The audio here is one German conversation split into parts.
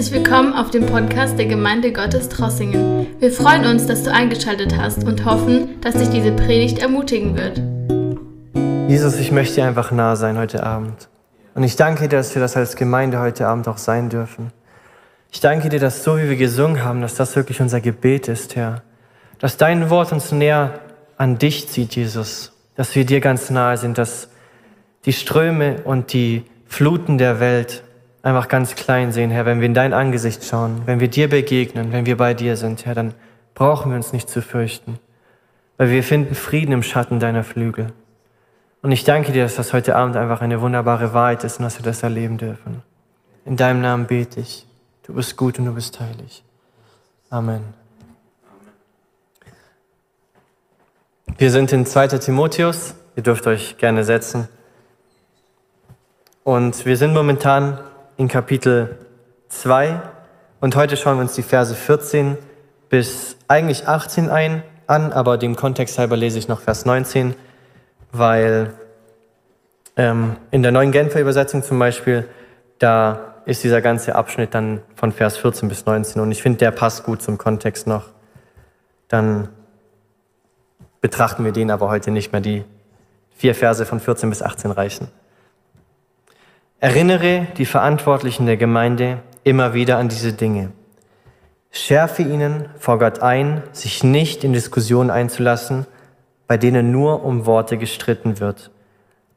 Herzlich willkommen auf dem Podcast der Gemeinde Gottes Trossingen. Wir freuen uns, dass du eingeschaltet hast und hoffen, dass dich diese Predigt ermutigen wird. Jesus, ich möchte dir einfach nah sein heute Abend. Und ich danke dir, dass wir das als Gemeinde heute Abend auch sein dürfen. Ich danke dir, dass so wie wir gesungen haben, dass das wirklich unser Gebet ist, Herr. Dass dein Wort uns näher an dich zieht, Jesus. Dass wir dir ganz nahe sind, dass die Ströme und die Fluten der Welt einfach ganz klein sehen, Herr, wenn wir in dein Angesicht schauen, wenn wir dir begegnen, wenn wir bei dir sind, Herr, dann brauchen wir uns nicht zu fürchten, weil wir finden Frieden im Schatten deiner Flügel. Und ich danke dir, dass das heute Abend einfach eine wunderbare Wahrheit ist und dass wir das erleben dürfen. In deinem Namen bete ich. Du bist gut und du bist heilig. Amen. Wir sind in 2. Timotheus. Ihr dürft euch gerne setzen. Und wir sind momentan in Kapitel 2 und heute schauen wir uns die Verse 14 bis eigentlich 18 ein, an, aber dem Kontext halber lese ich noch Vers 19, weil ähm, in der neuen Genfer Übersetzung zum Beispiel, da ist dieser ganze Abschnitt dann von Vers 14 bis 19 und ich finde, der passt gut zum Kontext noch. Dann betrachten wir den aber heute nicht mehr. Die vier Verse von 14 bis 18 reichen. Erinnere die Verantwortlichen der Gemeinde immer wieder an diese Dinge. Schärfe ihnen vor Gott ein, sich nicht in Diskussionen einzulassen, bei denen nur um Worte gestritten wird.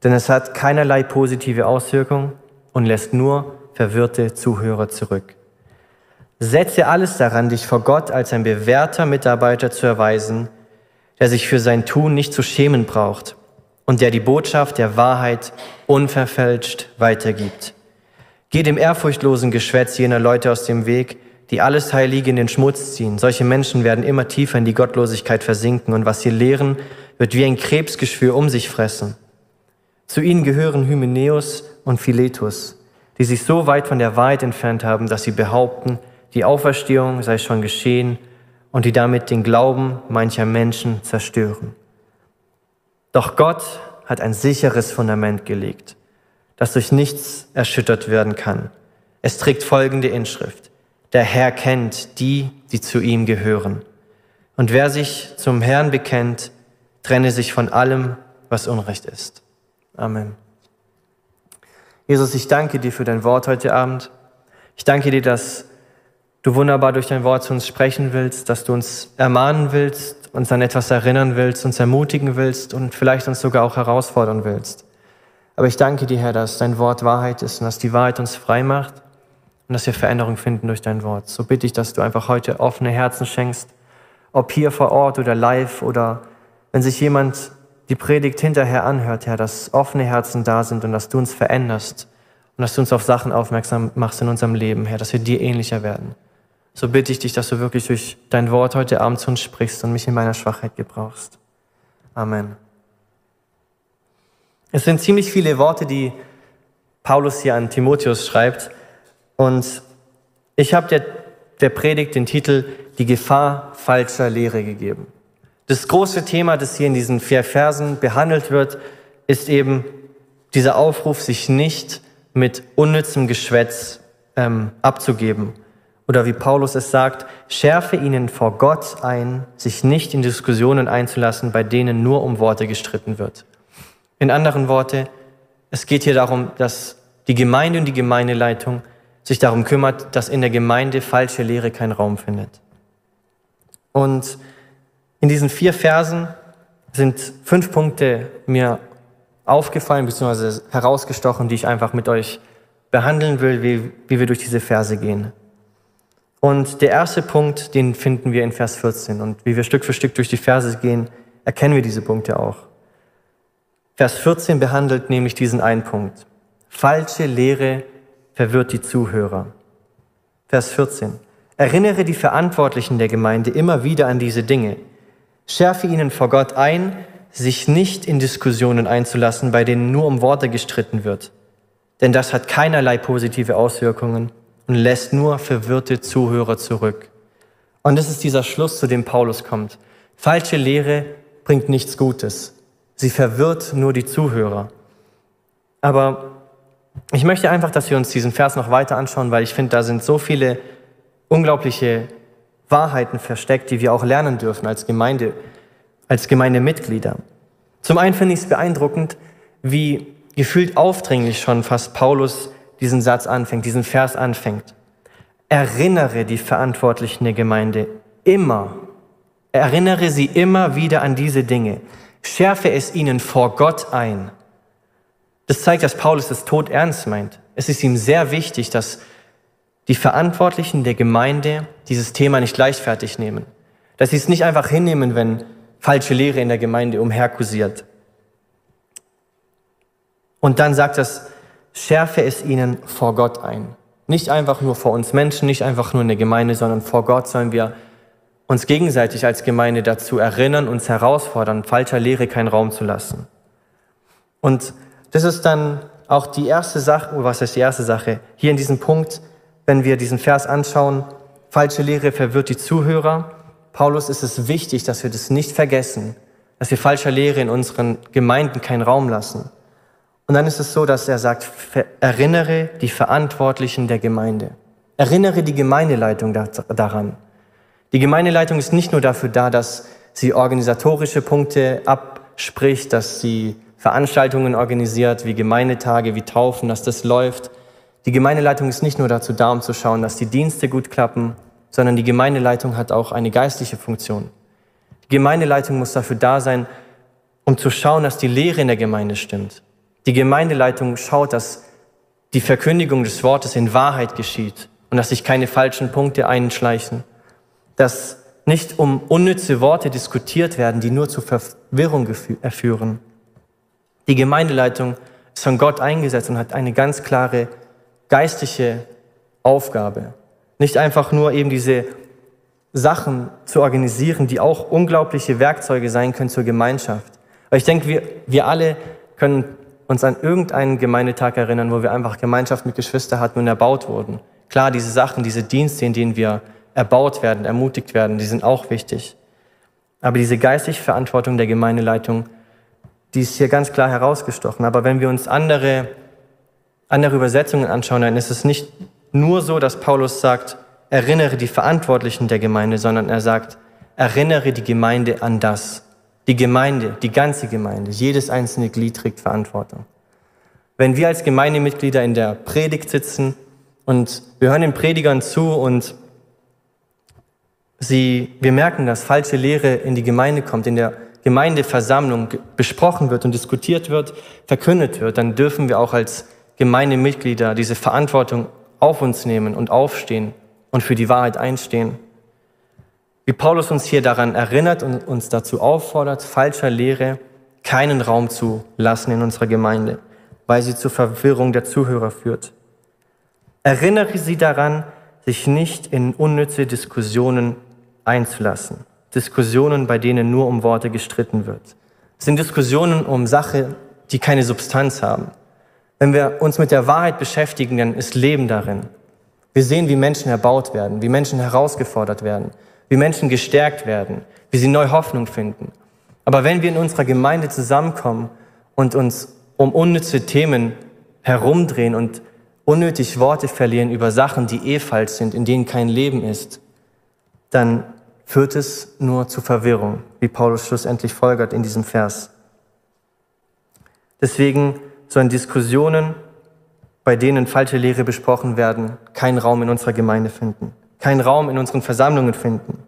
Denn es hat keinerlei positive Auswirkung und lässt nur verwirrte Zuhörer zurück. Setze alles daran, dich vor Gott als ein bewährter Mitarbeiter zu erweisen, der sich für sein Tun nicht zu schämen braucht und der die Botschaft der Wahrheit unverfälscht weitergibt. Geh dem ehrfurchtlosen Geschwätz jener Leute aus dem Weg, die alles Heilige in den Schmutz ziehen. Solche Menschen werden immer tiefer in die Gottlosigkeit versinken und was sie lehren, wird wie ein Krebsgeschwür um sich fressen. Zu ihnen gehören Hymenäus und Philetus, die sich so weit von der Wahrheit entfernt haben, dass sie behaupten, die Auferstehung sei schon geschehen und die damit den Glauben mancher Menschen zerstören. Doch Gott hat ein sicheres Fundament gelegt, das durch nichts erschüttert werden kann. Es trägt folgende Inschrift. Der Herr kennt die, die zu ihm gehören. Und wer sich zum Herrn bekennt, trenne sich von allem, was Unrecht ist. Amen. Jesus, ich danke dir für dein Wort heute Abend. Ich danke dir, dass du wunderbar durch dein Wort zu uns sprechen willst, dass du uns ermahnen willst, uns an etwas erinnern willst, uns ermutigen willst und vielleicht uns sogar auch herausfordern willst. Aber ich danke dir, Herr, dass dein Wort Wahrheit ist und dass die Wahrheit uns frei macht und dass wir Veränderung finden durch dein Wort. So bitte ich, dass du einfach heute offene Herzen schenkst, ob hier vor Ort oder live oder wenn sich jemand die Predigt hinterher anhört, Herr, dass offene Herzen da sind und dass du uns veränderst und dass du uns auf Sachen aufmerksam machst in unserem Leben, Herr, dass wir dir ähnlicher werden so bitte ich dich, dass du wirklich durch dein Wort heute Abend zu uns sprichst und mich in meiner Schwachheit gebrauchst. Amen. Es sind ziemlich viele Worte, die Paulus hier an Timotheus schreibt. Und ich habe der, der Predigt den Titel Die Gefahr falscher Lehre gegeben. Das große Thema, das hier in diesen vier Versen behandelt wird, ist eben dieser Aufruf, sich nicht mit unnützem Geschwätz ähm, abzugeben oder wie Paulus es sagt, schärfe ihnen vor Gott ein, sich nicht in Diskussionen einzulassen, bei denen nur um Worte gestritten wird. In anderen Worten, es geht hier darum, dass die Gemeinde und die Gemeindeleitung sich darum kümmert, dass in der Gemeinde falsche Lehre keinen Raum findet. Und in diesen vier Versen sind fünf Punkte mir aufgefallen bzw. herausgestochen, die ich einfach mit euch behandeln will, wie, wie wir durch diese Verse gehen. Und der erste Punkt, den finden wir in Vers 14. Und wie wir Stück für Stück durch die Verse gehen, erkennen wir diese Punkte auch. Vers 14 behandelt nämlich diesen einen Punkt. Falsche Lehre verwirrt die Zuhörer. Vers 14. Erinnere die Verantwortlichen der Gemeinde immer wieder an diese Dinge. Schärfe ihnen vor Gott ein, sich nicht in Diskussionen einzulassen, bei denen nur um Worte gestritten wird. Denn das hat keinerlei positive Auswirkungen und lässt nur verwirrte Zuhörer zurück. Und das ist dieser Schluss, zu dem Paulus kommt. Falsche Lehre bringt nichts Gutes. Sie verwirrt nur die Zuhörer. Aber Ich möchte einfach, dass wir uns diesen Vers noch weiter anschauen, weil ich finde, da sind so viele unglaubliche Wahrheiten versteckt, die wir auch lernen dürfen als Gemeinde, als Gemeindemitglieder. Zum einen finde ich es beeindruckend, wie gefühlt aufdringlich schon fast Paulus diesen Satz anfängt, diesen Vers anfängt. Erinnere die Verantwortlichen der Gemeinde immer, erinnere sie immer wieder an diese Dinge, schärfe es ihnen vor Gott ein. Das zeigt, dass Paulus das Tod ernst meint. Es ist ihm sehr wichtig, dass die Verantwortlichen der Gemeinde dieses Thema nicht leichtfertig nehmen. Dass sie es nicht einfach hinnehmen, wenn falsche Lehre in der Gemeinde umherkursiert. Und dann sagt es, schärfe es ihnen vor Gott ein. Nicht einfach nur vor uns Menschen, nicht einfach nur in der Gemeinde, sondern vor Gott sollen wir uns gegenseitig als Gemeinde dazu erinnern, uns herausfordern, falscher Lehre keinen Raum zu lassen. Und das ist dann auch die erste Sache, oh, was ist die erste Sache? Hier in diesem Punkt, wenn wir diesen Vers anschauen, falsche Lehre verwirrt die Zuhörer. Paulus ist es wichtig, dass wir das nicht vergessen, dass wir falscher Lehre in unseren Gemeinden keinen Raum lassen. Und dann ist es so, dass er sagt, erinnere die Verantwortlichen der Gemeinde. Erinnere die Gemeindeleitung daran. Die Gemeindeleitung ist nicht nur dafür da, dass sie organisatorische Punkte abspricht, dass sie Veranstaltungen organisiert, wie Gemeindetage, wie Taufen, dass das läuft. Die Gemeindeleitung ist nicht nur dazu da, um zu schauen, dass die Dienste gut klappen, sondern die Gemeindeleitung hat auch eine geistliche Funktion. Die Gemeindeleitung muss dafür da sein, um zu schauen, dass die Lehre in der Gemeinde stimmt. Die Gemeindeleitung schaut, dass die Verkündigung des Wortes in Wahrheit geschieht und dass sich keine falschen Punkte einschleichen, dass nicht um unnütze Worte diskutiert werden, die nur zu Verwirrung führen. Die Gemeindeleitung ist von Gott eingesetzt und hat eine ganz klare geistliche Aufgabe. Nicht einfach nur eben diese Sachen zu organisieren, die auch unglaubliche Werkzeuge sein können zur Gemeinschaft. Aber ich denke, wir, wir alle können uns an irgendeinen Gemeindetag erinnern, wo wir einfach Gemeinschaft mit Geschwistern hatten und erbaut wurden. Klar, diese Sachen, diese Dienste, in denen wir erbaut werden, ermutigt werden, die sind auch wichtig. Aber diese geistliche Verantwortung der Gemeindeleitung die ist hier ganz klar herausgestochen. Aber wenn wir uns andere, andere Übersetzungen anschauen, dann ist es nicht nur so, dass Paulus sagt, erinnere die Verantwortlichen der Gemeinde, sondern er sagt, erinnere die Gemeinde an das. Die Gemeinde, die ganze Gemeinde, jedes einzelne Glied trägt Verantwortung. Wenn wir als Gemeindemitglieder in der Predigt sitzen und wir hören den Predigern zu und sie, wir merken, dass falsche Lehre in die Gemeinde kommt, in der Gemeindeversammlung besprochen wird und diskutiert wird, verkündet wird, dann dürfen wir auch als Gemeindemitglieder diese Verantwortung auf uns nehmen und aufstehen und für die Wahrheit einstehen. Wie Paulus uns hier daran erinnert und uns dazu auffordert, falscher Lehre keinen Raum zu lassen in unserer Gemeinde, weil sie zur Verwirrung der Zuhörer führt. Erinnere sie daran, sich nicht in unnütze Diskussionen einzulassen. Diskussionen, bei denen nur um Worte gestritten wird. Es sind Diskussionen um Sachen, die keine Substanz haben. Wenn wir uns mit der Wahrheit beschäftigen, dann ist Leben darin. Wir sehen, wie Menschen erbaut werden, wie Menschen herausgefordert werden, wie Menschen gestärkt werden, wie sie neue Hoffnung finden. Aber wenn wir in unserer Gemeinde zusammenkommen und uns um unnütze Themen herumdrehen und unnötig Worte verlieren über Sachen, die eh falsch sind, in denen kein Leben ist, dann führt es nur zu Verwirrung, wie Paulus schlussendlich folgert in diesem Vers. Deswegen sollen Diskussionen, bei denen falsche Lehre besprochen werden, keinen Raum in unserer Gemeinde finden, keinen Raum in unseren Versammlungen finden.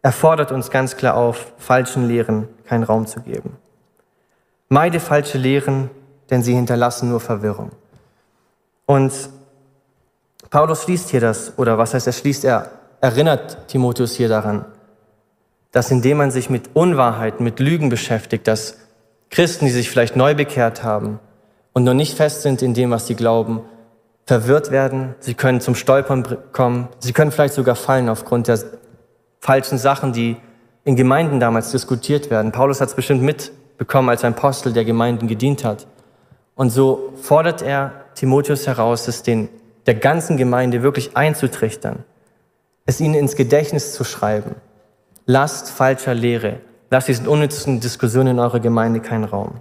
Er fordert uns ganz klar auf, falschen Lehren keinen Raum zu geben. Meide falsche Lehren, denn sie hinterlassen nur Verwirrung. Und Paulus schließt hier das, oder was heißt er schließt er erinnert Timotheus hier daran, dass indem man sich mit Unwahrheiten, mit Lügen beschäftigt, dass Christen, die sich vielleicht neu bekehrt haben und noch nicht fest sind in dem, was sie glauben, verwirrt werden, sie können zum Stolpern kommen, sie können vielleicht sogar fallen aufgrund der falschen Sachen, die in Gemeinden damals diskutiert werden. Paulus hat es bestimmt mitbekommen als ein Apostel, der Gemeinden gedient hat. Und so fordert er Timotheus heraus, es den, der ganzen Gemeinde wirklich einzutrichtern es ihnen ins Gedächtnis zu schreiben. Lasst falscher Lehre, lasst diesen unnützen Diskussionen in eurer Gemeinde keinen Raum.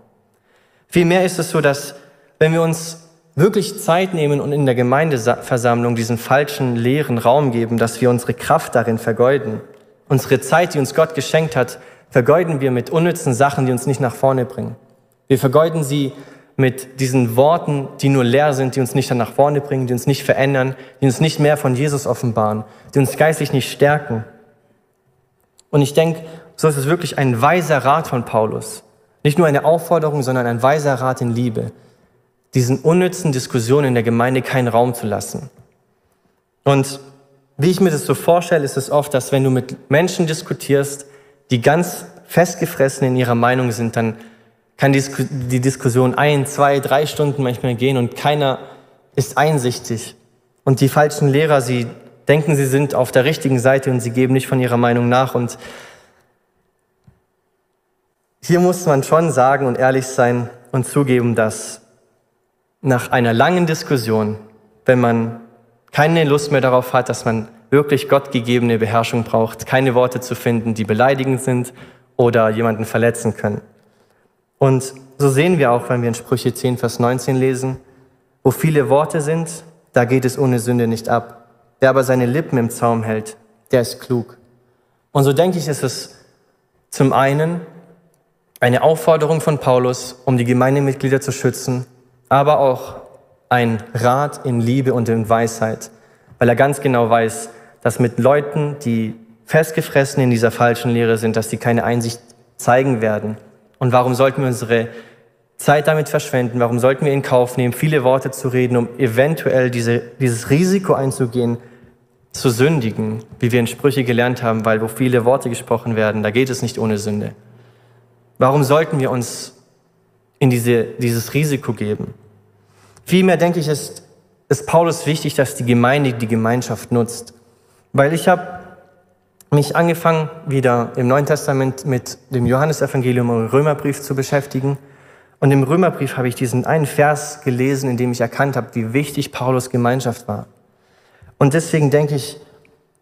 Vielmehr ist es so, dass wenn wir uns wirklich Zeit nehmen und in der Gemeindeversammlung diesen falschen, leeren Raum geben, dass wir unsere Kraft darin vergeuden. Unsere Zeit, die uns Gott geschenkt hat, vergeuden wir mit unnützen Sachen, die uns nicht nach vorne bringen. Wir vergeuden sie mit diesen Worten, die nur leer sind, die uns nicht nach vorne bringen, die uns nicht verändern, die uns nicht mehr von Jesus offenbaren, die uns geistlich nicht stärken. Und ich denke, so ist es wirklich ein weiser Rat von Paulus. Nicht nur eine Aufforderung, sondern ein weiser Rat in Liebe, diesen unnützen Diskussionen in der Gemeinde keinen Raum zu lassen. Und wie ich mir das so vorstelle, ist es oft, dass wenn du mit Menschen diskutierst, die ganz festgefressen in ihrer Meinung sind, dann kann die Diskussion ein, zwei, drei Stunden manchmal gehen und keiner ist einsichtig. Und die falschen Lehrer, sie denken, sie sind auf der richtigen Seite und sie geben nicht von ihrer Meinung nach. Und hier muss man schon sagen und ehrlich sein und zugeben, dass nach einer langen Diskussion, wenn man keine Lust mehr darauf hat, dass man wirklich gottgegebene Beherrschung braucht, keine Worte zu finden, die beleidigend sind oder jemanden verletzen können. Und so sehen wir auch, wenn wir in Sprüche 10, Vers 19 lesen, wo viele Worte sind, da geht es ohne Sünde nicht ab. Wer aber seine Lippen im Zaum hält, der ist klug. Und so denke ich, ist es zum einen eine Aufforderung von Paulus, um die Gemeindemitglieder zu schützen, aber auch ein Rat in Liebe und in Weisheit, weil er ganz genau weiß, dass mit Leuten, die festgefressen in dieser falschen Lehre sind, dass sie keine Einsicht zeigen werden und warum sollten wir unsere Zeit damit verschwenden? Warum sollten wir in Kauf nehmen, viele Worte zu reden, um eventuell diese, dieses Risiko einzugehen, zu sündigen, wie wir in Sprüche gelernt haben, weil wo viele Worte gesprochen werden, da geht es nicht ohne Sünde. Warum sollten wir uns in diese, dieses Risiko geben? Vielmehr denke ich, ist, ist Paulus wichtig, dass die Gemeinde die Gemeinschaft nutzt. Weil ich habe mich angefangen, wieder im Neuen Testament mit dem Johannesevangelium und Römerbrief zu beschäftigen. Und im Römerbrief habe ich diesen einen Vers gelesen, in dem ich erkannt habe, wie wichtig Paulus Gemeinschaft war. Und deswegen denke ich,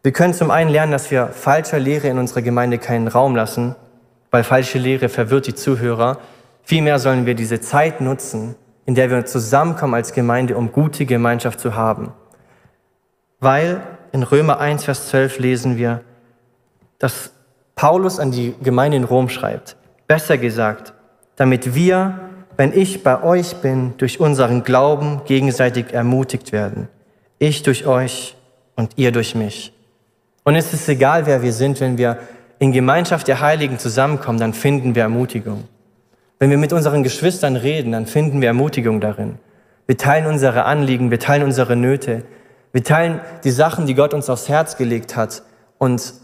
wir können zum einen lernen, dass wir falscher Lehre in unserer Gemeinde keinen Raum lassen, weil falsche Lehre verwirrt die Zuhörer. Vielmehr sollen wir diese Zeit nutzen, in der wir zusammenkommen als Gemeinde, um gute Gemeinschaft zu haben. Weil in Römer 1, Vers 12 lesen wir, dass Paulus an die Gemeinde in Rom schreibt. Besser gesagt, damit wir, wenn ich bei euch bin, durch unseren Glauben gegenseitig ermutigt werden. Ich durch euch und ihr durch mich. Und es ist egal, wer wir sind, wenn wir in Gemeinschaft der Heiligen zusammenkommen, dann finden wir Ermutigung. Wenn wir mit unseren Geschwistern reden, dann finden wir Ermutigung darin. Wir teilen unsere Anliegen, wir teilen unsere Nöte, wir teilen die Sachen, die Gott uns aufs Herz gelegt hat und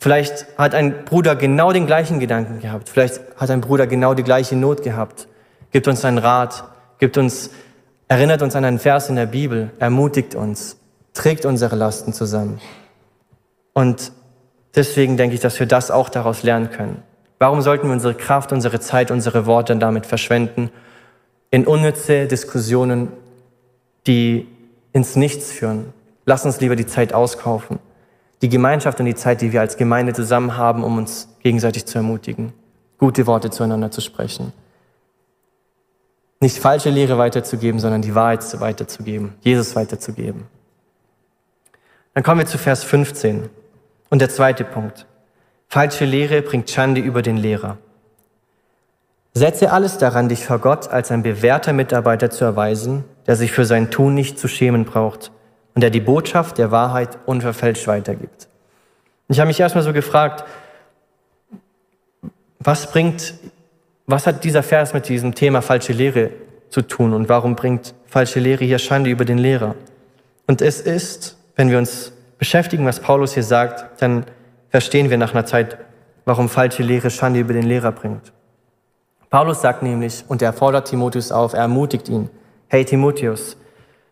Vielleicht hat ein Bruder genau den gleichen Gedanken gehabt. Vielleicht hat ein Bruder genau die gleiche Not gehabt. Gibt uns einen Rat, gibt uns, erinnert uns an einen Vers in der Bibel, ermutigt uns, trägt unsere Lasten zusammen. Und deswegen denke ich, dass wir das auch daraus lernen können. Warum sollten wir unsere Kraft, unsere Zeit, unsere Worte damit verschwenden in unnütze Diskussionen, die ins Nichts führen? Lass uns lieber die Zeit auskaufen die Gemeinschaft und die Zeit, die wir als Gemeinde zusammen haben, um uns gegenseitig zu ermutigen, gute Worte zueinander zu sprechen. Nicht falsche Lehre weiterzugeben, sondern die Wahrheit weiterzugeben, Jesus weiterzugeben. Dann kommen wir zu Vers 15 und der zweite Punkt. Falsche Lehre bringt Schande über den Lehrer. Setze alles daran, dich vor Gott als ein bewährter Mitarbeiter zu erweisen, der sich für sein Tun nicht zu schämen braucht und der die Botschaft der Wahrheit unverfälscht weitergibt. Ich habe mich erstmal so gefragt, was bringt, was hat dieser Vers mit diesem Thema falsche Lehre zu tun und warum bringt falsche Lehre hier Schande über den Lehrer? Und es ist, wenn wir uns beschäftigen, was Paulus hier sagt, dann verstehen wir nach einer Zeit, warum falsche Lehre Schande über den Lehrer bringt. Paulus sagt nämlich, und er fordert Timotheus auf, er ermutigt ihn, hey Timotheus,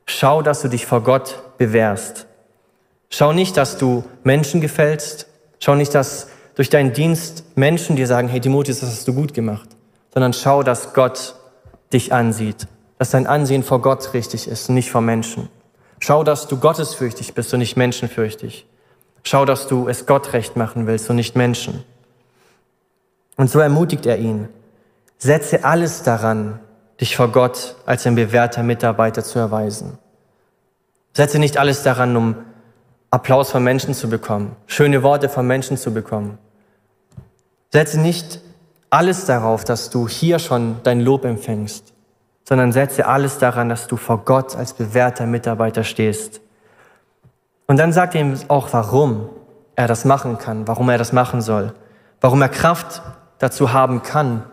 schau, dass du dich vor Gott bewährst. Schau nicht, dass du Menschen gefällst. Schau nicht, dass durch deinen Dienst Menschen dir sagen, hey Timotheus, das hast du gut gemacht. Sondern schau, dass Gott dich ansieht. Dass dein Ansehen vor Gott richtig ist und nicht vor Menschen. Schau, dass du gottesfürchtig bist und nicht menschenfürchtig. Schau, dass du es Gott recht machen willst und nicht Menschen. Und so ermutigt er ihn. Setze alles daran, dich vor Gott als ein bewährter Mitarbeiter zu erweisen. Setze nicht alles daran, um Applaus von Menschen zu bekommen, schöne Worte von Menschen zu bekommen. Setze nicht alles darauf, dass du hier schon dein Lob empfängst, sondern setze alles daran, dass du vor Gott als bewährter Mitarbeiter stehst. Und dann sagt er ihm auch, warum er das machen kann, warum er das machen soll, warum er Kraft dazu haben kann,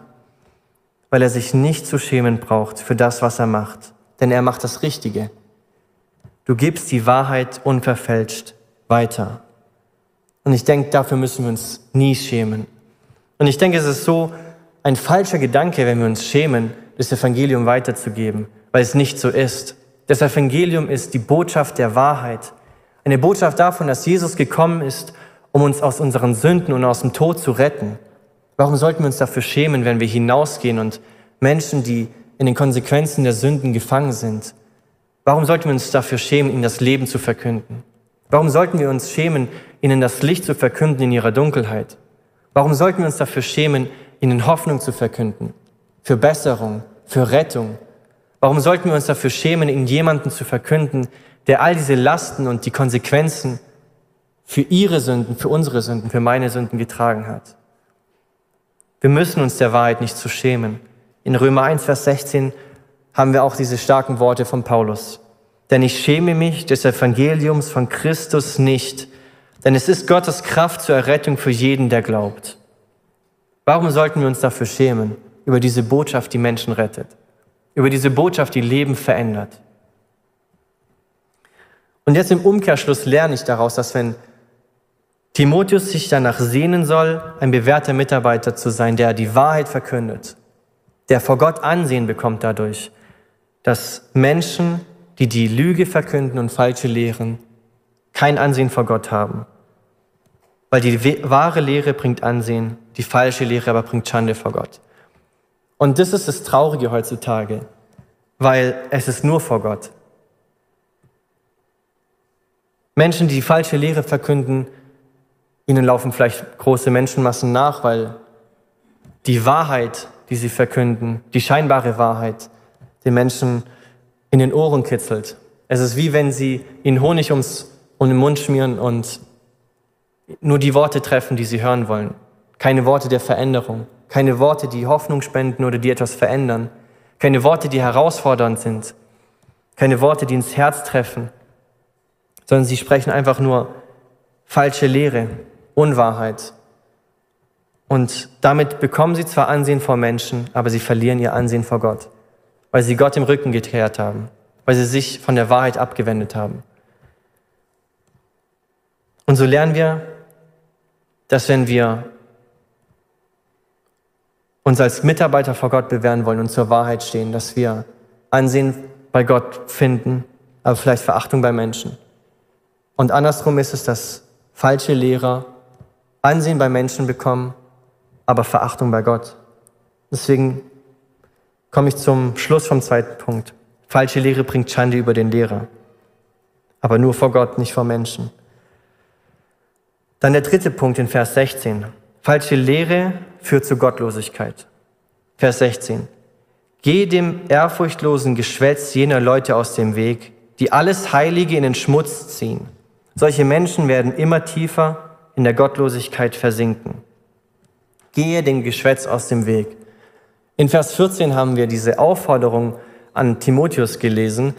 weil er sich nicht zu schämen braucht für das, was er macht, denn er macht das Richtige. Du gibst die Wahrheit unverfälscht weiter. Und ich denke, dafür müssen wir uns nie schämen. Und ich denke, es ist so ein falscher Gedanke, wenn wir uns schämen, das Evangelium weiterzugeben, weil es nicht so ist. Das Evangelium ist die Botschaft der Wahrheit. Eine Botschaft davon, dass Jesus gekommen ist, um uns aus unseren Sünden und aus dem Tod zu retten. Warum sollten wir uns dafür schämen, wenn wir hinausgehen und Menschen, die in den Konsequenzen der Sünden gefangen sind, warum sollten wir uns dafür schämen, ihnen das Leben zu verkünden? Warum sollten wir uns schämen, ihnen das Licht zu verkünden in ihrer Dunkelheit? Warum sollten wir uns dafür schämen, ihnen Hoffnung zu verkünden? Für Besserung, für Rettung? Warum sollten wir uns dafür schämen, ihnen jemanden zu verkünden, der all diese Lasten und die Konsequenzen für ihre Sünden, für unsere Sünden, für meine Sünden getragen hat? Wir müssen uns der Wahrheit nicht zu schämen. In Römer 1, Vers 16 haben wir auch diese starken Worte von Paulus. Denn ich schäme mich des Evangeliums von Christus nicht, denn es ist Gottes Kraft zur Errettung für jeden, der glaubt. Warum sollten wir uns dafür schämen, über diese Botschaft, die Menschen rettet, über diese Botschaft, die Leben verändert? Und jetzt im Umkehrschluss lerne ich daraus, dass wenn Timotheus sich danach sehnen soll, ein bewährter Mitarbeiter zu sein, der die Wahrheit verkündet, der vor Gott Ansehen bekommt dadurch, dass Menschen, die die Lüge verkünden und falsche lehren, kein Ansehen vor Gott haben. Weil die wahre Lehre bringt Ansehen, die falsche Lehre aber bringt Schande vor Gott. Und das ist das Traurige heutzutage, weil es ist nur vor Gott. Menschen, die die falsche Lehre verkünden, ihnen laufen vielleicht große Menschenmassen nach, weil die Wahrheit, die sie verkünden, die scheinbare Wahrheit, den Menschen in den Ohren kitzelt. Es ist wie wenn sie ihnen Honig ums, um den Mund schmieren und nur die Worte treffen, die sie hören wollen. Keine Worte der Veränderung, keine Worte, die Hoffnung spenden oder die etwas verändern, keine Worte, die herausfordernd sind, keine Worte, die ins Herz treffen, sondern sie sprechen einfach nur falsche Lehre, Unwahrheit. Und damit bekommen sie zwar Ansehen vor Menschen, aber sie verlieren ihr Ansehen vor Gott, weil sie Gott im Rücken gekehrt haben, weil sie sich von der Wahrheit abgewendet haben. Und so lernen wir, dass wenn wir uns als Mitarbeiter vor Gott bewähren wollen und zur Wahrheit stehen, dass wir Ansehen bei Gott finden, aber vielleicht Verachtung bei Menschen. Und andersrum ist es, dass falsche Lehrer Ansehen bei Menschen bekommen, aber Verachtung bei Gott. Deswegen komme ich zum Schluss vom zweiten Punkt. Falsche Lehre bringt Schande über den Lehrer, aber nur vor Gott, nicht vor Menschen. Dann der dritte Punkt in Vers 16. Falsche Lehre führt zu Gottlosigkeit. Vers 16. Geh dem ehrfurchtlosen Geschwätz jener Leute aus dem Weg, die alles Heilige in den Schmutz ziehen. Solche Menschen werden immer tiefer in der Gottlosigkeit versinken. Gehe dem Geschwätz aus dem Weg. In Vers 14 haben wir diese Aufforderung an Timotheus gelesen,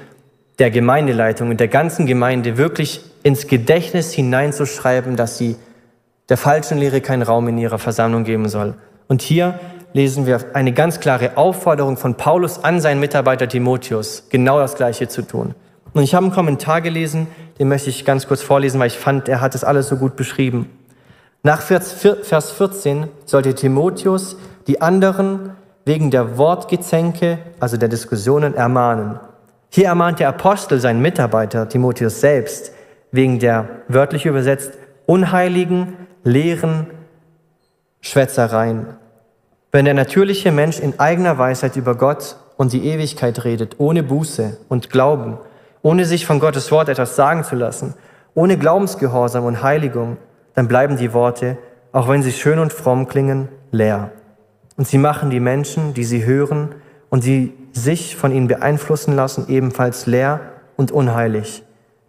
der Gemeindeleitung und der ganzen Gemeinde wirklich ins Gedächtnis hineinzuschreiben, dass sie der falschen Lehre keinen Raum in ihrer Versammlung geben soll. Und hier lesen wir eine ganz klare Aufforderung von Paulus an seinen Mitarbeiter Timotheus, genau das Gleiche zu tun. Und ich habe einen Kommentar gelesen, den möchte ich ganz kurz vorlesen, weil ich fand, er hat das alles so gut beschrieben. Nach Vers 14 sollte Timotheus die anderen wegen der Wortgezänke, also der Diskussionen, ermahnen. Hier ermahnt der Apostel seinen Mitarbeiter Timotheus selbst wegen der, wörtlich übersetzt, unheiligen, leeren Schwätzereien. Wenn der natürliche Mensch in eigener Weisheit über Gott und die Ewigkeit redet, ohne Buße und Glauben, ohne sich von Gottes Wort etwas sagen zu lassen, ohne Glaubensgehorsam und Heiligung, dann bleiben die Worte, auch wenn sie schön und fromm klingen, leer. Und sie machen die Menschen, die sie hören und die sich von ihnen beeinflussen lassen, ebenfalls leer und unheilig.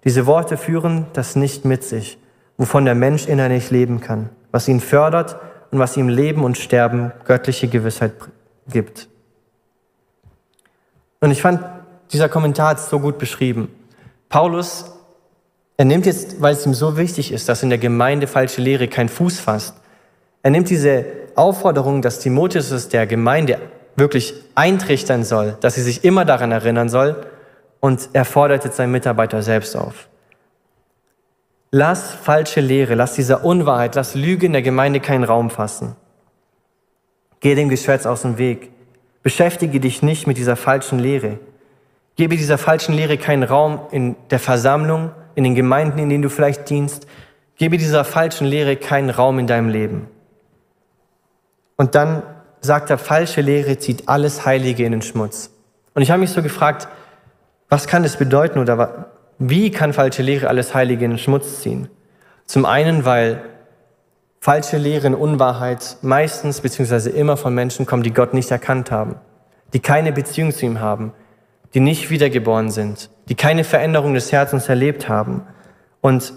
Diese Worte führen das nicht mit sich, wovon der Mensch innerlich leben kann, was ihn fördert und was ihm Leben und Sterben göttliche Gewissheit gibt. Und ich fand, dieser Kommentar hat es so gut beschrieben. Paulus, er nimmt jetzt, weil es ihm so wichtig ist, dass in der Gemeinde falsche Lehre keinen Fuß fasst, er nimmt diese Aufforderung, dass Timotheus es der Gemeinde wirklich eintrichtern soll, dass sie sich immer daran erinnern soll, und er fordert jetzt seinen Mitarbeiter selbst auf. Lass falsche Lehre, lass dieser Unwahrheit, lass Lüge in der Gemeinde keinen Raum fassen. Geh dem Geschwätz aus dem Weg. Beschäftige dich nicht mit dieser falschen Lehre. Gebe dieser falschen Lehre keinen Raum in der Versammlung, in den Gemeinden, in denen du vielleicht dienst. Gebe dieser falschen Lehre keinen Raum in deinem Leben. Und dann sagt er, falsche Lehre zieht alles Heilige in den Schmutz. Und ich habe mich so gefragt, was kann das bedeuten oder wie kann falsche Lehre alles Heilige in den Schmutz ziehen? Zum einen, weil falsche Lehre und Unwahrheit meistens bzw. immer von Menschen kommen, die Gott nicht erkannt haben, die keine Beziehung zu ihm haben, die nicht wiedergeboren sind, die keine Veränderung des Herzens erlebt haben. Und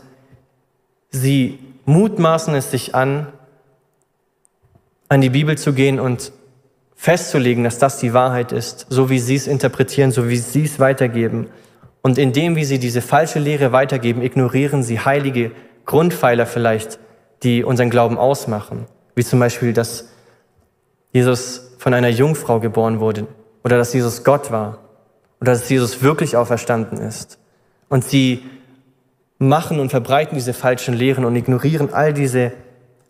sie mutmaßen es sich an, an die Bibel zu gehen und festzulegen, dass das die Wahrheit ist, so wie sie es interpretieren, so wie sie es weitergeben. Und indem wie sie diese falsche Lehre weitergeben, ignorieren sie heilige Grundpfeiler vielleicht, die unseren Glauben ausmachen. Wie zum Beispiel, dass Jesus von einer Jungfrau geboren wurde oder dass Jesus Gott war oder dass Jesus wirklich auferstanden ist. Und sie machen und verbreiten diese falschen Lehren und ignorieren all diese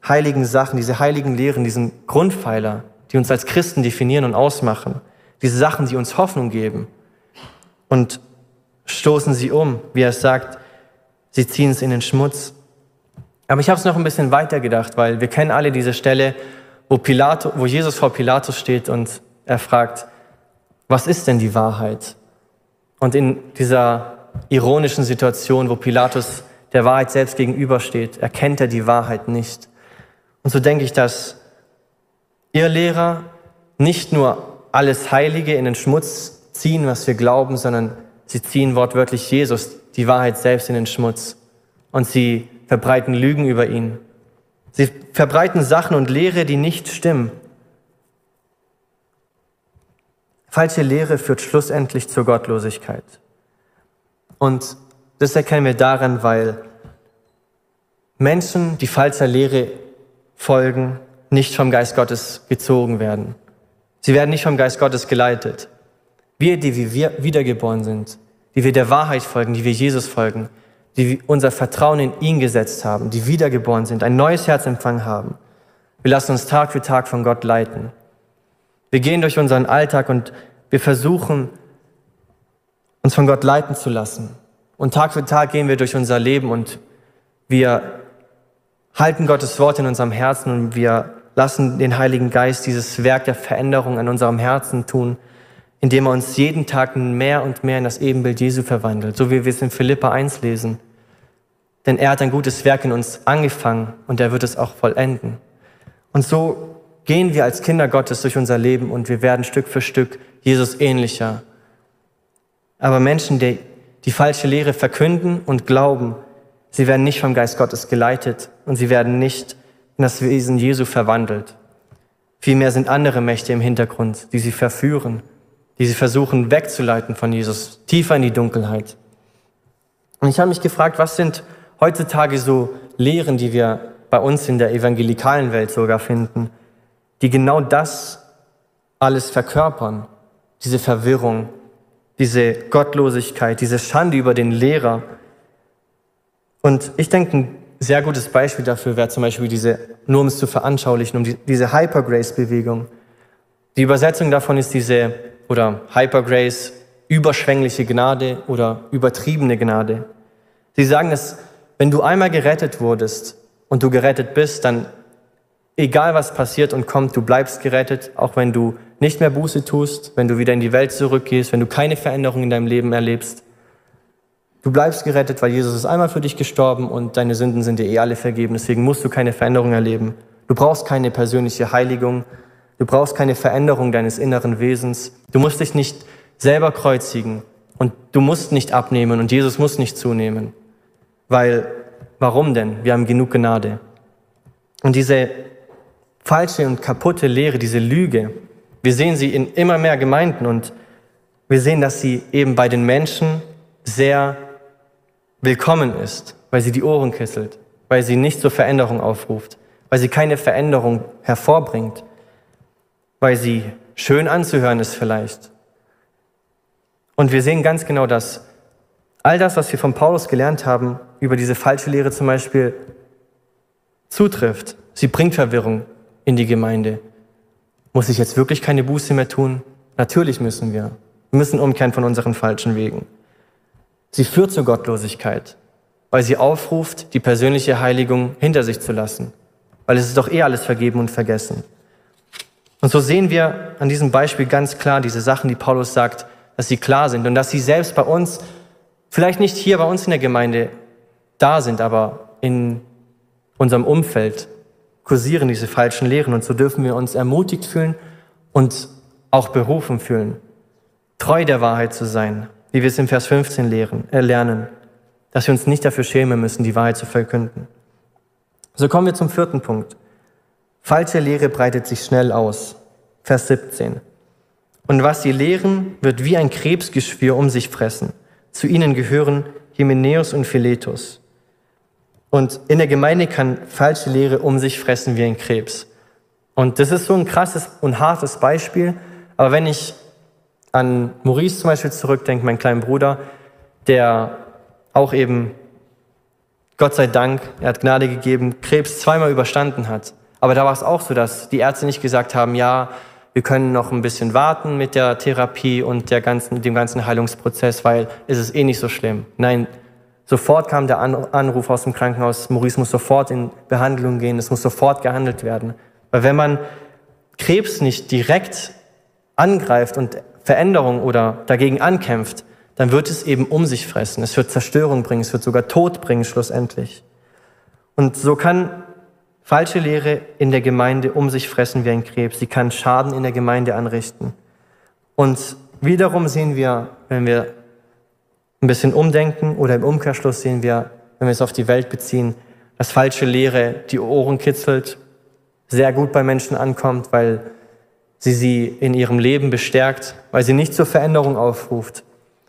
heiligen Sachen, diese heiligen Lehren, diesen Grundpfeiler, die uns als Christen definieren und ausmachen, diese Sachen, die uns Hoffnung geben und stoßen sie um, wie er es sagt, sie ziehen es in den Schmutz. Aber ich habe es noch ein bisschen weiter gedacht, weil wir kennen alle diese Stelle, wo, Pilatus, wo Jesus vor Pilatus steht und er fragt, was ist denn die Wahrheit? Und in dieser ironischen Situation, wo Pilatus der Wahrheit selbst gegenübersteht, erkennt er die Wahrheit nicht. Und so denke ich, dass ihr Lehrer nicht nur alles Heilige in den Schmutz ziehen, was wir glauben, sondern sie ziehen wortwörtlich Jesus, die Wahrheit selbst in den Schmutz. Und sie verbreiten Lügen über ihn. Sie verbreiten Sachen und Lehre, die nicht stimmen. Falsche Lehre führt schlussendlich zur Gottlosigkeit. Und das erkennen wir daran, weil Menschen, die falscher Lehre folgen, nicht vom Geist Gottes gezogen werden. Sie werden nicht vom Geist Gottes geleitet. Wir, die wir wiedergeboren sind, die wir der Wahrheit folgen, die wir Jesus folgen, die unser Vertrauen in ihn gesetzt haben, die wiedergeboren sind, ein neues Herz empfangen haben. Wir lassen uns Tag für Tag von Gott leiten. Wir gehen durch unseren Alltag und wir versuchen, uns von Gott leiten zu lassen. Und Tag für Tag gehen wir durch unser Leben und wir halten Gottes Wort in unserem Herzen und wir lassen den Heiligen Geist dieses Werk der Veränderung an unserem Herzen tun, indem er uns jeden Tag mehr und mehr in das Ebenbild Jesu verwandelt, so wie wir es in Philippa 1 lesen. Denn er hat ein gutes Werk in uns angefangen und er wird es auch vollenden. Und so gehen wir als Kinder Gottes durch unser Leben und wir werden Stück für Stück Jesus ähnlicher. Aber Menschen, die die falsche Lehre verkünden und glauben, Sie werden nicht vom Geist Gottes geleitet und sie werden nicht in das Wesen Jesu verwandelt. Vielmehr sind andere Mächte im Hintergrund, die sie verführen, die sie versuchen wegzuleiten von Jesus, tiefer in die Dunkelheit. Und ich habe mich gefragt, was sind heutzutage so Lehren, die wir bei uns in der evangelikalen Welt sogar finden, die genau das alles verkörpern, diese Verwirrung, diese Gottlosigkeit, diese Schande über den Lehrer, und ich denke, ein sehr gutes Beispiel dafür wäre zum Beispiel diese, nur um es zu veranschaulichen, um die, diese Hypergrace-Bewegung. Die Übersetzung davon ist diese, oder Hypergrace, überschwängliche Gnade oder übertriebene Gnade. Sie sagen, dass wenn du einmal gerettet wurdest und du gerettet bist, dann egal was passiert und kommt, du bleibst gerettet, auch wenn du nicht mehr Buße tust, wenn du wieder in die Welt zurückgehst, wenn du keine Veränderung in deinem Leben erlebst. Du bleibst gerettet, weil Jesus ist einmal für dich gestorben und deine Sünden sind dir eh alle vergeben. Deswegen musst du keine Veränderung erleben. Du brauchst keine persönliche Heiligung, Du brauchst keine Veränderung deines inneren Wesens. Du musst dich nicht selber kreuzigen und du musst nicht abnehmen und Jesus muss nicht zunehmen. Weil, warum denn? Wir haben genug Gnade. Und diese falsche und kaputte Lehre, diese Lüge, wir sehen sie in immer mehr Gemeinden und wir sehen, dass sie eben bei den Menschen sehr willkommen ist, weil sie die Ohren kisselt, weil sie nicht zur Veränderung aufruft, weil sie keine Veränderung hervorbringt, weil sie schön anzuhören ist vielleicht. Und wir sehen ganz genau, dass all das, was wir von Paulus gelernt haben, über diese falsche Lehre zum Beispiel, zutrifft. Sie bringt Verwirrung in die Gemeinde. Muss ich jetzt wirklich keine Buße mehr tun? Natürlich müssen wir. Wir müssen umkehren von unseren falschen Wegen. Sie führt zur Gottlosigkeit, weil sie aufruft, die persönliche Heiligung hinter sich zu lassen, weil es ist doch eh alles vergeben und vergessen. Und so sehen wir an diesem Beispiel ganz klar diese Sachen, die Paulus sagt, dass sie klar sind und dass sie selbst bei uns, vielleicht nicht hier bei uns in der Gemeinde da sind, aber in unserem Umfeld kursieren diese falschen Lehren. Und so dürfen wir uns ermutigt fühlen und auch berufen fühlen, treu der Wahrheit zu sein, wie wir es im Vers 15 lehren, äh, lernen, dass wir uns nicht dafür schämen müssen, die Wahrheit zu verkünden. So kommen wir zum vierten Punkt. Falsche Lehre breitet sich schnell aus. Vers 17. Und was sie lehren, wird wie ein Krebsgeschwür um sich fressen. Zu ihnen gehören Hymenäus und Philetus. Und in der Gemeinde kann falsche Lehre um sich fressen wie ein Krebs. Und das ist so ein krasses und hartes Beispiel. Aber wenn ich an Maurice zum Beispiel zurückdenke, meinen kleinen Bruder, der auch eben, Gott sei Dank, er hat Gnade gegeben, Krebs zweimal überstanden hat. Aber da war es auch so, dass die Ärzte nicht gesagt haben, ja, wir können noch ein bisschen warten mit der Therapie und der ganzen, dem ganzen Heilungsprozess, weil es ist eh nicht so schlimm. Nein, sofort kam der Anruf aus dem Krankenhaus, Maurice muss sofort in Behandlung gehen, es muss sofort gehandelt werden. Weil wenn man Krebs nicht direkt angreift und Veränderung oder dagegen ankämpft, dann wird es eben um sich fressen. Es wird Zerstörung bringen, es wird sogar Tod bringen schlussendlich. Und so kann falsche Lehre in der Gemeinde um sich fressen wie ein Krebs. Sie kann Schaden in der Gemeinde anrichten. Und wiederum sehen wir, wenn wir ein bisschen umdenken oder im Umkehrschluss sehen wir, wenn wir es auf die Welt beziehen, dass falsche Lehre die Ohren kitzelt, sehr gut bei Menschen ankommt, weil sie sie in ihrem Leben bestärkt, weil sie nicht zur Veränderung aufruft,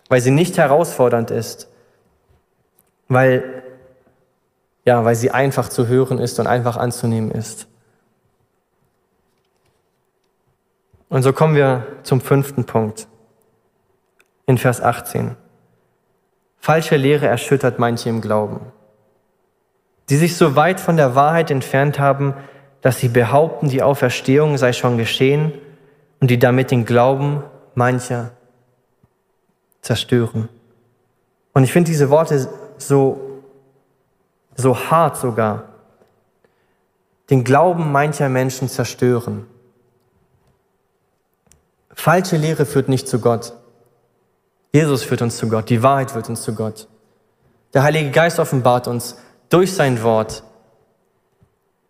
weil sie nicht herausfordernd ist, weil, ja, weil sie einfach zu hören ist und einfach anzunehmen ist. Und so kommen wir zum fünften Punkt in Vers 18. Falsche Lehre erschüttert manche im Glauben, die sich so weit von der Wahrheit entfernt haben, dass sie behaupten, die Auferstehung sei schon geschehen und die damit den Glauben mancher zerstören. Und ich finde diese Worte so, so hart sogar. Den Glauben mancher Menschen zerstören. Falsche Lehre führt nicht zu Gott. Jesus führt uns zu Gott. Die Wahrheit führt uns zu Gott. Der Heilige Geist offenbart uns durch sein Wort,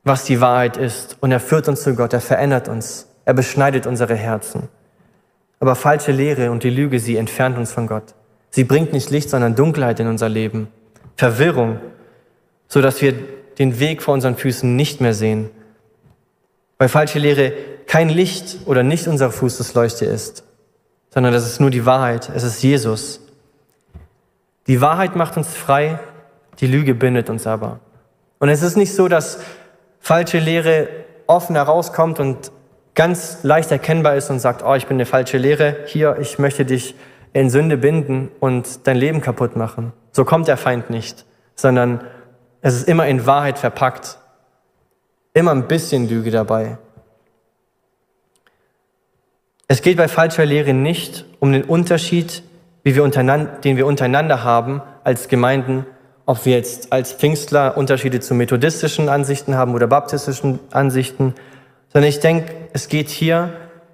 was die Wahrheit ist. Und er führt uns zu Gott, er verändert uns, er beschneidet unsere Herzen. Aber falsche Lehre und die Lüge, sie entfernt uns von Gott. Sie bringt nicht Licht, sondern Dunkelheit in unser Leben, Verwirrung, so dass wir den Weg vor unseren Füßen nicht mehr sehen. Weil falsche Lehre kein Licht oder nicht unser Fußesleuchte ist, sondern das ist nur die Wahrheit, es ist Jesus. Die Wahrheit macht uns frei, die Lüge bindet uns aber. Und es ist nicht so, dass falsche Lehre offen herauskommt und ganz leicht erkennbar ist und sagt, oh, ich bin eine falsche Lehre, hier, ich möchte dich in Sünde binden und dein Leben kaputt machen. So kommt der Feind nicht, sondern es ist immer in Wahrheit verpackt. Immer ein bisschen Lüge dabei. Es geht bei falscher Lehre nicht um den Unterschied, wie wir den wir untereinander haben als Gemeinden ob wir jetzt als Pfingstler Unterschiede zu methodistischen Ansichten haben oder baptistischen Ansichten, sondern ich denke, es geht hier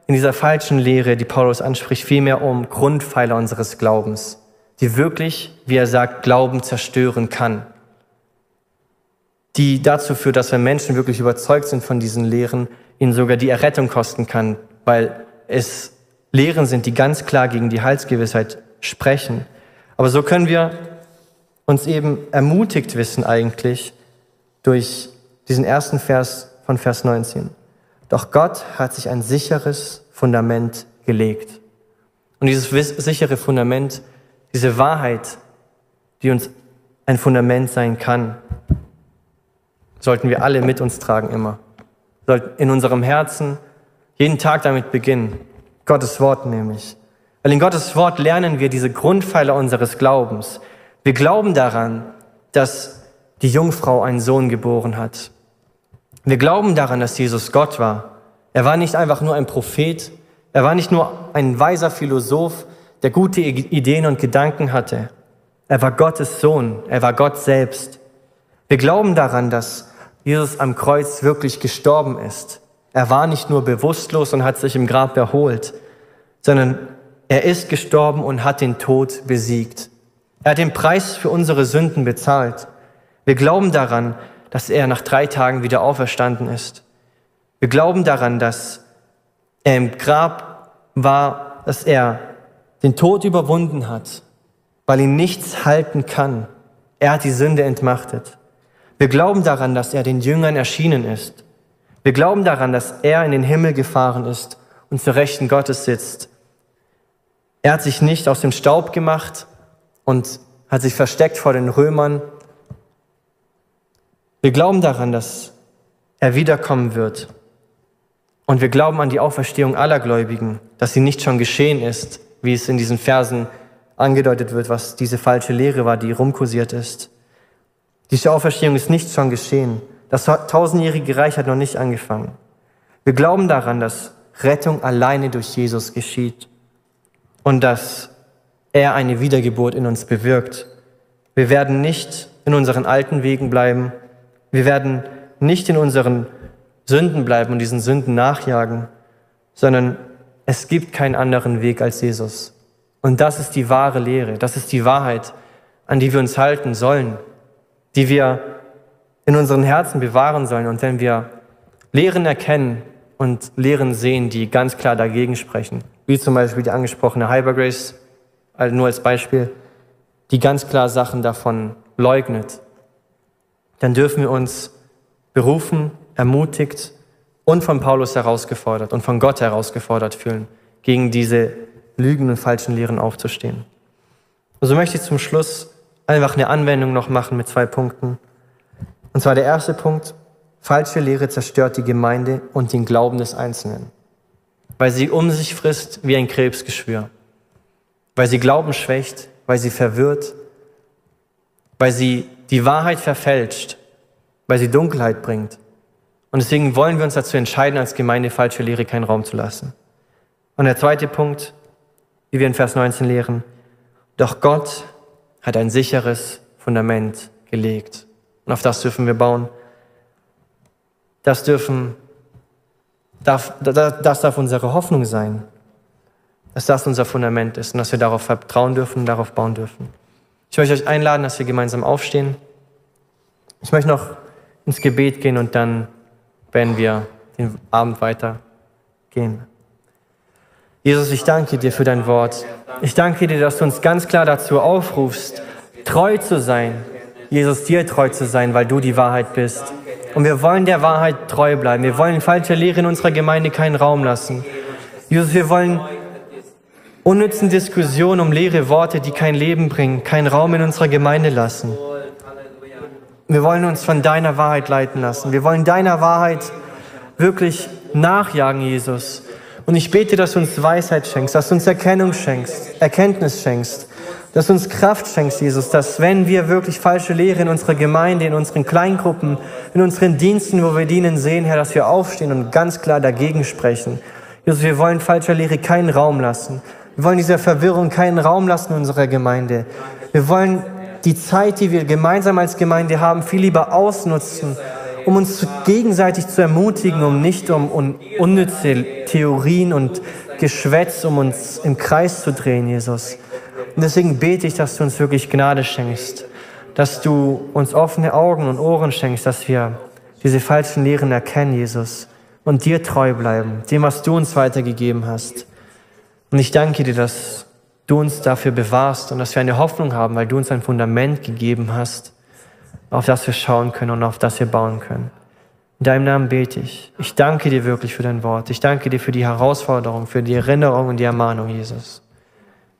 in dieser falschen Lehre, die Paulus anspricht, vielmehr um Grundpfeiler unseres Glaubens, die wirklich, wie er sagt, Glauben zerstören kann. Die dazu führt, dass wenn Menschen wirklich überzeugt sind von diesen Lehren, ihnen sogar die Errettung kosten kann, weil es Lehren sind, die ganz klar gegen die Heilsgewissheit sprechen. Aber so können wir uns eben ermutigt wissen eigentlich durch diesen ersten Vers von Vers 19. Doch Gott hat sich ein sicheres Fundament gelegt. Und dieses sichere Fundament, diese Wahrheit, die uns ein Fundament sein kann, sollten wir alle mit uns tragen immer. In unserem Herzen jeden Tag damit beginnen. Gottes Wort nämlich. Weil in Gottes Wort lernen wir diese Grundpfeiler unseres Glaubens. Wir glauben daran, dass die Jungfrau einen Sohn geboren hat. Wir glauben daran, dass Jesus Gott war. Er war nicht einfach nur ein Prophet, er war nicht nur ein weiser Philosoph, der gute Ideen und Gedanken hatte. Er war Gottes Sohn, er war Gott selbst. Wir glauben daran, dass Jesus am Kreuz wirklich gestorben ist. Er war nicht nur bewusstlos und hat sich im Grab erholt, sondern er ist gestorben und hat den Tod besiegt. Er hat den Preis für unsere Sünden bezahlt. Wir glauben daran, dass er nach drei Tagen wieder auferstanden ist. Wir glauben daran, dass er im Grab war, dass er den Tod überwunden hat, weil ihn nichts halten kann. Er hat die Sünde entmachtet. Wir glauben daran, dass er den Jüngern erschienen ist. Wir glauben daran, dass er in den Himmel gefahren ist und zur Rechten Gottes sitzt. Er hat sich nicht aus dem Staub gemacht und hat sich versteckt vor den Römern, wir glauben daran, dass er wiederkommen wird. Und wir glauben an die Auferstehung aller Gläubigen, dass sie nicht schon geschehen ist, wie es in diesen Versen angedeutet wird, was diese falsche Lehre war, die rumkursiert ist. Diese Auferstehung ist nicht schon geschehen. Das tausendjährige Reich hat noch nicht angefangen. Wir glauben daran, dass Rettung alleine durch Jesus geschieht und dass er eine Wiedergeburt in uns bewirkt. Wir werden nicht in unseren alten Wegen bleiben, wir werden nicht in unseren Sünden bleiben und diesen Sünden nachjagen, sondern es gibt keinen anderen Weg als Jesus. Und das ist die wahre Lehre, das ist die Wahrheit, an die wir uns halten sollen, die wir in unseren Herzen bewahren sollen. Und wenn wir Lehren erkennen und Lehren sehen, die ganz klar dagegen sprechen, wie zum Beispiel die angesprochene Hypergrace, also nur als Beispiel, die ganz klar Sachen davon leugnet, dann dürfen wir uns berufen, ermutigt und von Paulus herausgefordert und von Gott herausgefordert fühlen, gegen diese Lügen und falschen Lehren aufzustehen. Und so möchte ich zum Schluss einfach eine Anwendung noch machen mit zwei Punkten. Und zwar der erste Punkt, falsche Lehre zerstört die Gemeinde und den Glauben des Einzelnen, weil sie um sich frisst wie ein Krebsgeschwür, weil sie Glauben schwächt, weil sie verwirrt, weil sie die Wahrheit verfälscht, weil sie Dunkelheit bringt. Und deswegen wollen wir uns dazu entscheiden, als Gemeinde falsche Lehre keinen Raum zu lassen. Und der zweite Punkt, wie wir in Vers 19 lehren, doch Gott hat ein sicheres Fundament gelegt. Und auf das dürfen wir bauen. Das dürfen, darf, das darf unsere Hoffnung sein, dass das unser Fundament ist und dass wir darauf vertrauen dürfen und darauf bauen dürfen. Ich möchte euch einladen, dass wir gemeinsam aufstehen. Ich möchte noch ins Gebet gehen und dann werden wir den Abend weitergehen. Jesus, ich danke dir für dein Wort. Ich danke dir, dass du uns ganz klar dazu aufrufst, treu zu sein. Jesus, dir treu zu sein, weil du die Wahrheit bist. Und wir wollen der Wahrheit treu bleiben. Wir wollen falscher Lehre in unserer Gemeinde keinen Raum lassen. Jesus, wir wollen unnützen Diskussionen um leere Worte, die kein Leben bringen, keinen Raum in unserer Gemeinde lassen. Wir wollen uns von deiner Wahrheit leiten lassen. Wir wollen deiner Wahrheit wirklich nachjagen, Jesus. Und ich bete, dass du uns Weisheit schenkst, dass du uns Erkennung schenkst, Erkenntnis schenkst, dass du uns Kraft schenkst, Jesus, dass wenn wir wirklich falsche Lehre in unserer Gemeinde, in unseren Kleingruppen, in unseren Diensten, wo wir dienen, sehen, Herr, dass wir aufstehen und ganz klar dagegen sprechen. Jesus, wir wollen falscher Lehre keinen Raum lassen. Wir wollen dieser Verwirrung keinen Raum lassen in unserer Gemeinde. Wir wollen die Zeit, die wir gemeinsam als Gemeinde haben, viel lieber ausnutzen, um uns gegenseitig zu ermutigen, um nicht um, um unnütze Theorien und Geschwätz, um uns im Kreis zu drehen, Jesus. Und deswegen bete ich, dass du uns wirklich Gnade schenkst, dass du uns offene Augen und Ohren schenkst, dass wir diese falschen Lehren erkennen, Jesus, und dir treu bleiben, dem, was du uns weitergegeben hast. Und ich danke dir, dass du uns dafür bewahrst und dass wir eine Hoffnung haben, weil du uns ein Fundament gegeben hast, auf das wir schauen können und auf das wir bauen können. In deinem Namen bete ich. Ich danke dir wirklich für dein Wort. Ich danke dir für die Herausforderung, für die Erinnerung und die Ermahnung, Jesus.